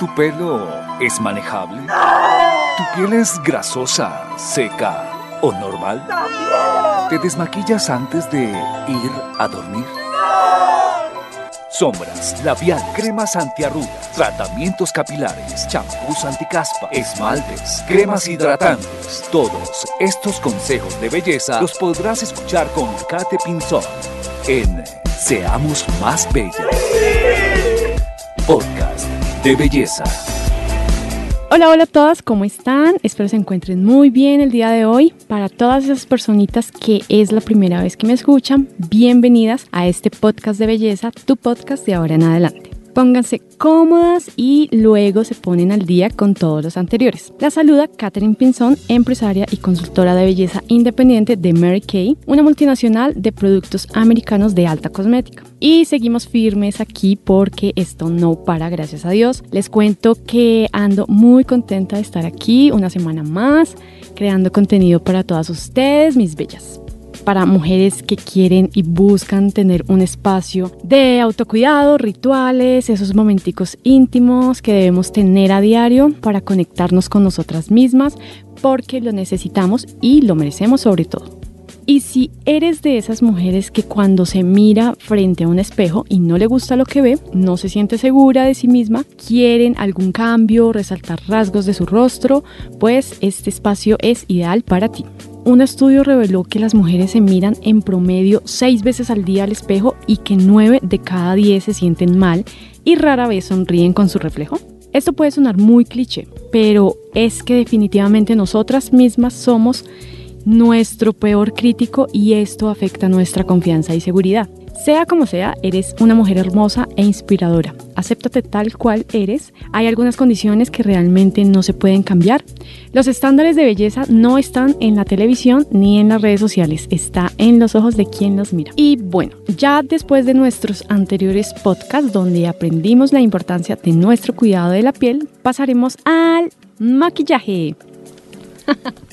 ¿Tu pelo es manejable? ¿Tu piel es grasosa, seca o normal? ¿Te desmaquillas antes de ir a dormir? Sombras, labial, cremas antiarrugas, tratamientos capilares, champús anticaspa, esmaltes, cremas hidratantes. Todos estos consejos de belleza los podrás escuchar con Kate Pinzón en Seamos Más Bellas. Podcast de belleza. Hola, hola a todas, ¿cómo están? Espero se encuentren muy bien el día de hoy. Para todas esas personitas que es la primera vez que me escuchan, bienvenidas a este podcast de belleza, tu podcast de ahora en adelante. Pónganse cómodas y luego se ponen al día con todos los anteriores. La saluda Catherine Pinzón, empresaria y consultora de belleza independiente de Mary Kay, una multinacional de productos americanos de alta cosmética. Y seguimos firmes aquí porque esto no para, gracias a Dios. Les cuento que ando muy contenta de estar aquí una semana más, creando contenido para todas ustedes, mis bellas para mujeres que quieren y buscan tener un espacio de autocuidado, rituales, esos momenticos íntimos que debemos tener a diario para conectarnos con nosotras mismas porque lo necesitamos y lo merecemos sobre todo. Y si eres de esas mujeres que cuando se mira frente a un espejo y no le gusta lo que ve, no se siente segura de sí misma, quieren algún cambio, resaltar rasgos de su rostro, pues este espacio es ideal para ti. Un estudio reveló que las mujeres se miran en promedio seis veces al día al espejo y que nueve de cada diez se sienten mal y rara vez sonríen con su reflejo. Esto puede sonar muy cliché, pero es que definitivamente nosotras mismas somos nuestro peor crítico y esto afecta nuestra confianza y seguridad. Sea como sea, eres una mujer hermosa e inspiradora. Acéptate tal cual eres. Hay algunas condiciones que realmente no se pueden cambiar. Los estándares de belleza no están en la televisión ni en las redes sociales, está en los ojos de quien los mira. Y bueno, ya después de nuestros anteriores podcasts donde aprendimos la importancia de nuestro cuidado de la piel, pasaremos al maquillaje.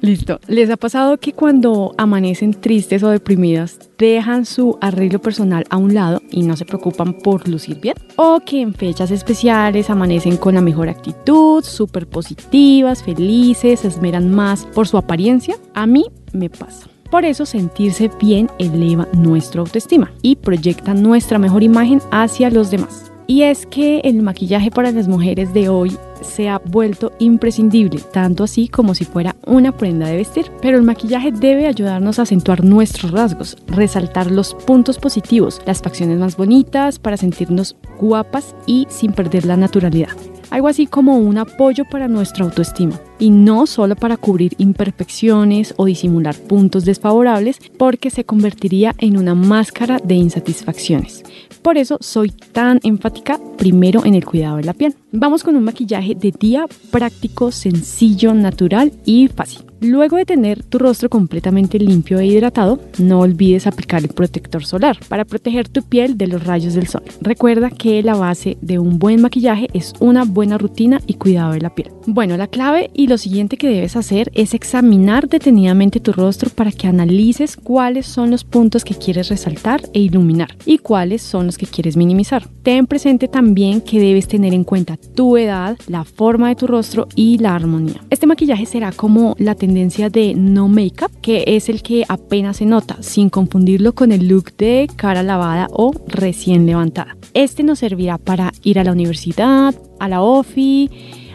Listo. ¿Les ha pasado que cuando amanecen tristes o deprimidas dejan su arreglo personal a un lado y no se preocupan por lucir bien? ¿O que en fechas especiales amanecen con la mejor actitud, súper positivas, felices, se esmeran más por su apariencia? A mí me pasa. Por eso sentirse bien eleva nuestra autoestima y proyecta nuestra mejor imagen hacia los demás. Y es que el maquillaje para las mujeres de hoy se ha vuelto imprescindible, tanto así como si fuera una prenda de vestir. Pero el maquillaje debe ayudarnos a acentuar nuestros rasgos, resaltar los puntos positivos, las facciones más bonitas para sentirnos guapas y sin perder la naturalidad. Algo así como un apoyo para nuestra autoestima y no solo para cubrir imperfecciones o disimular puntos desfavorables porque se convertiría en una máscara de insatisfacciones. Por eso soy tan enfática primero en el cuidado de la piel. Vamos con un maquillaje de día práctico, sencillo, natural y fácil. Luego de tener tu rostro completamente limpio e hidratado, no olvides aplicar el protector solar para proteger tu piel de los rayos del sol. Recuerda que la base de un buen maquillaje es una buena rutina y cuidado de la piel. Bueno, la clave y lo siguiente que debes hacer es examinar detenidamente tu rostro para que analices cuáles son los puntos que quieres resaltar e iluminar y cuáles son los que quieres minimizar. Ten presente también que debes tener en cuenta tu edad, la forma de tu rostro y la armonía. Este maquillaje será como la tendencia de no make-up, que es el que apenas se nota, sin confundirlo con el look de cara lavada o recién levantada. Este nos servirá para ir a la universidad, a la OFI,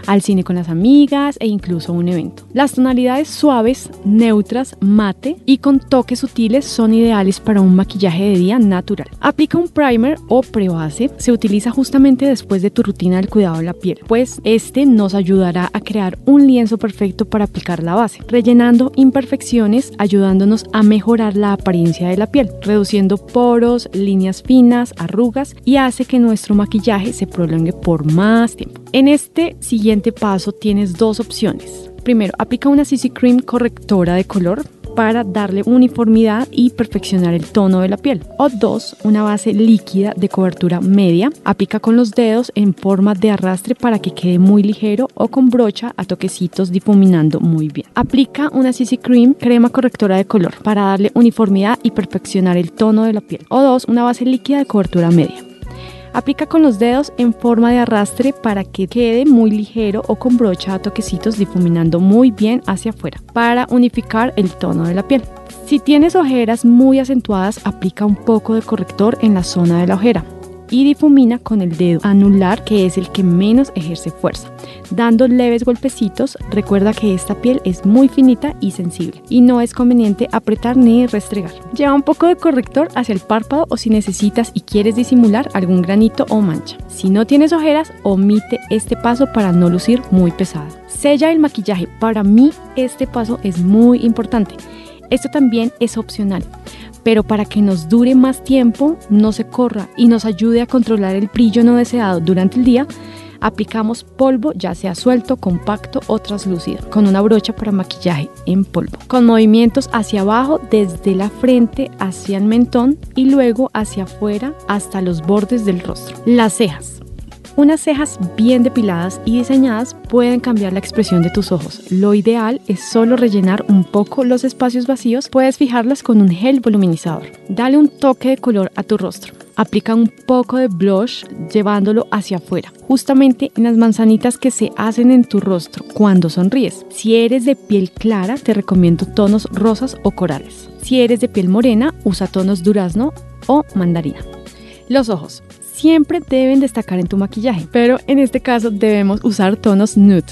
al cine con las amigas e incluso a un evento. Las tonalidades suaves, neutras, mate y con toques sutiles son ideales para un maquillaje de día natural. Aplica un primer o prebase, se utiliza justamente después de tu rutina del cuidado de la piel, pues este nos ayudará a crear un lienzo perfecto para aplicar la base, rellenando imperfecciones, ayudándonos a mejorar la apariencia de la piel, reduciendo poros, líneas finas, arrugas y hace que nuestro maquillaje se prolongue por más tiempo. En este siguiente paso tienes dos opciones. Primero, aplica una CC Cream correctora de color para darle uniformidad y perfeccionar el tono de la piel. O dos, una base líquida de cobertura media. Aplica con los dedos en forma de arrastre para que quede muy ligero o con brocha a toquecitos difuminando muy bien. Aplica una CC Cream, crema correctora de color, para darle uniformidad y perfeccionar el tono de la piel. O dos, una base líquida de cobertura media. Aplica con los dedos en forma de arrastre para que quede muy ligero o con brocha a toquecitos difuminando muy bien hacia afuera para unificar el tono de la piel. Si tienes ojeras muy acentuadas, aplica un poco de corrector en la zona de la ojera y difumina con el dedo anular que es el que menos ejerce fuerza. Dando leves golpecitos, recuerda que esta piel es muy finita y sensible y no es conveniente apretar ni restregar. Lleva un poco de corrector hacia el párpado o si necesitas y quieres disimular algún granito o mancha. Si no tienes ojeras, omite este paso para no lucir muy pesada. Sella el maquillaje. Para mí este paso es muy importante. Esto también es opcional pero para que nos dure más tiempo, no se corra y nos ayude a controlar el brillo no deseado durante el día, aplicamos polvo ya sea suelto, compacto o translúcido, con una brocha para maquillaje en polvo, con movimientos hacia abajo desde la frente hacia el mentón y luego hacia afuera hasta los bordes del rostro. Las cejas. Unas cejas bien depiladas y diseñadas pueden cambiar la expresión de tus ojos. Lo ideal es solo rellenar un poco los espacios vacíos. Puedes fijarlas con un gel voluminizador. Dale un toque de color a tu rostro. Aplica un poco de blush llevándolo hacia afuera, justamente en las manzanitas que se hacen en tu rostro cuando sonríes. Si eres de piel clara, te recomiendo tonos rosas o corales. Si eres de piel morena, usa tonos durazno o mandarina. Los ojos siempre deben destacar en tu maquillaje, pero en este caso debemos usar tonos nude,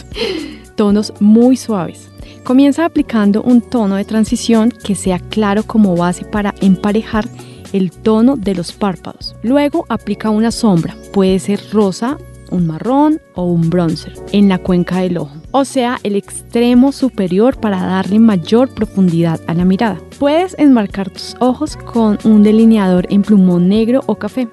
tonos muy suaves. Comienza aplicando un tono de transición que sea claro como base para emparejar el tono de los párpados. Luego aplica una sombra, puede ser rosa, un marrón o un bronzer en la cuenca del ojo, o sea, el extremo superior para darle mayor profundidad a la mirada. Puedes enmarcar tus ojos con un delineador en plumón negro o café.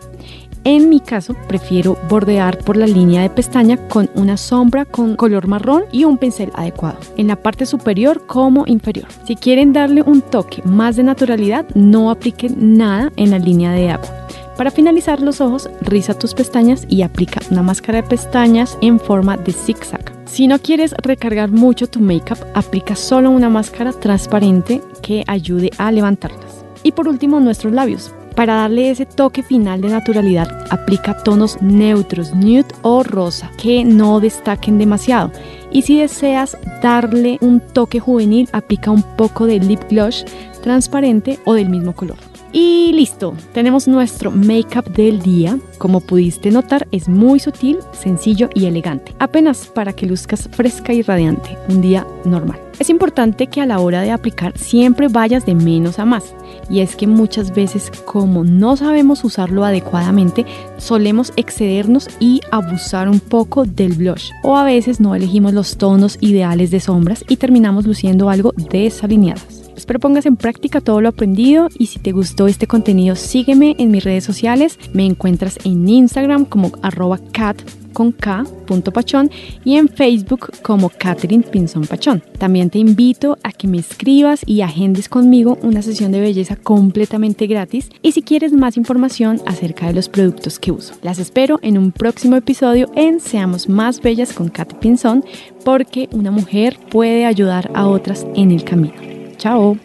En mi caso, prefiero bordear por la línea de pestaña con una sombra con color marrón y un pincel adecuado, en la parte superior como inferior. Si quieren darle un toque más de naturalidad, no apliquen nada en la línea de agua. Para finalizar los ojos, riza tus pestañas y aplica una máscara de pestañas en forma de zigzag. Si no quieres recargar mucho tu make-up, aplica solo una máscara transparente que ayude a levantarlas. Y por último, nuestros labios. Para darle ese toque final de naturalidad, aplica tonos neutros, nude o rosa, que no destaquen demasiado. Y si deseas darle un toque juvenil, aplica un poco de lip gloss transparente o del mismo color. Y listo, tenemos nuestro make-up del día. Como pudiste notar, es muy sutil, sencillo y elegante. Apenas para que luzcas fresca y radiante, un día normal. Es importante que a la hora de aplicar siempre vayas de menos a más. Y es que muchas veces como no sabemos usarlo adecuadamente, solemos excedernos y abusar un poco del blush. O a veces no elegimos los tonos ideales de sombras y terminamos luciendo algo desalineadas. Espero pongas en práctica todo lo aprendido y si te gustó este contenido sígueme en mis redes sociales. Me encuentras en Instagram como arroba cat con pachón, y en Facebook como Catherine Pinzón Pachón. También te invito a que me escribas y agendes conmigo una sesión de belleza completamente gratis y si quieres más información acerca de los productos que uso. Las espero en un próximo episodio en Seamos Más Bellas con Kat Pinzón porque una mujer puede ayudar a otras en el camino. Tchau!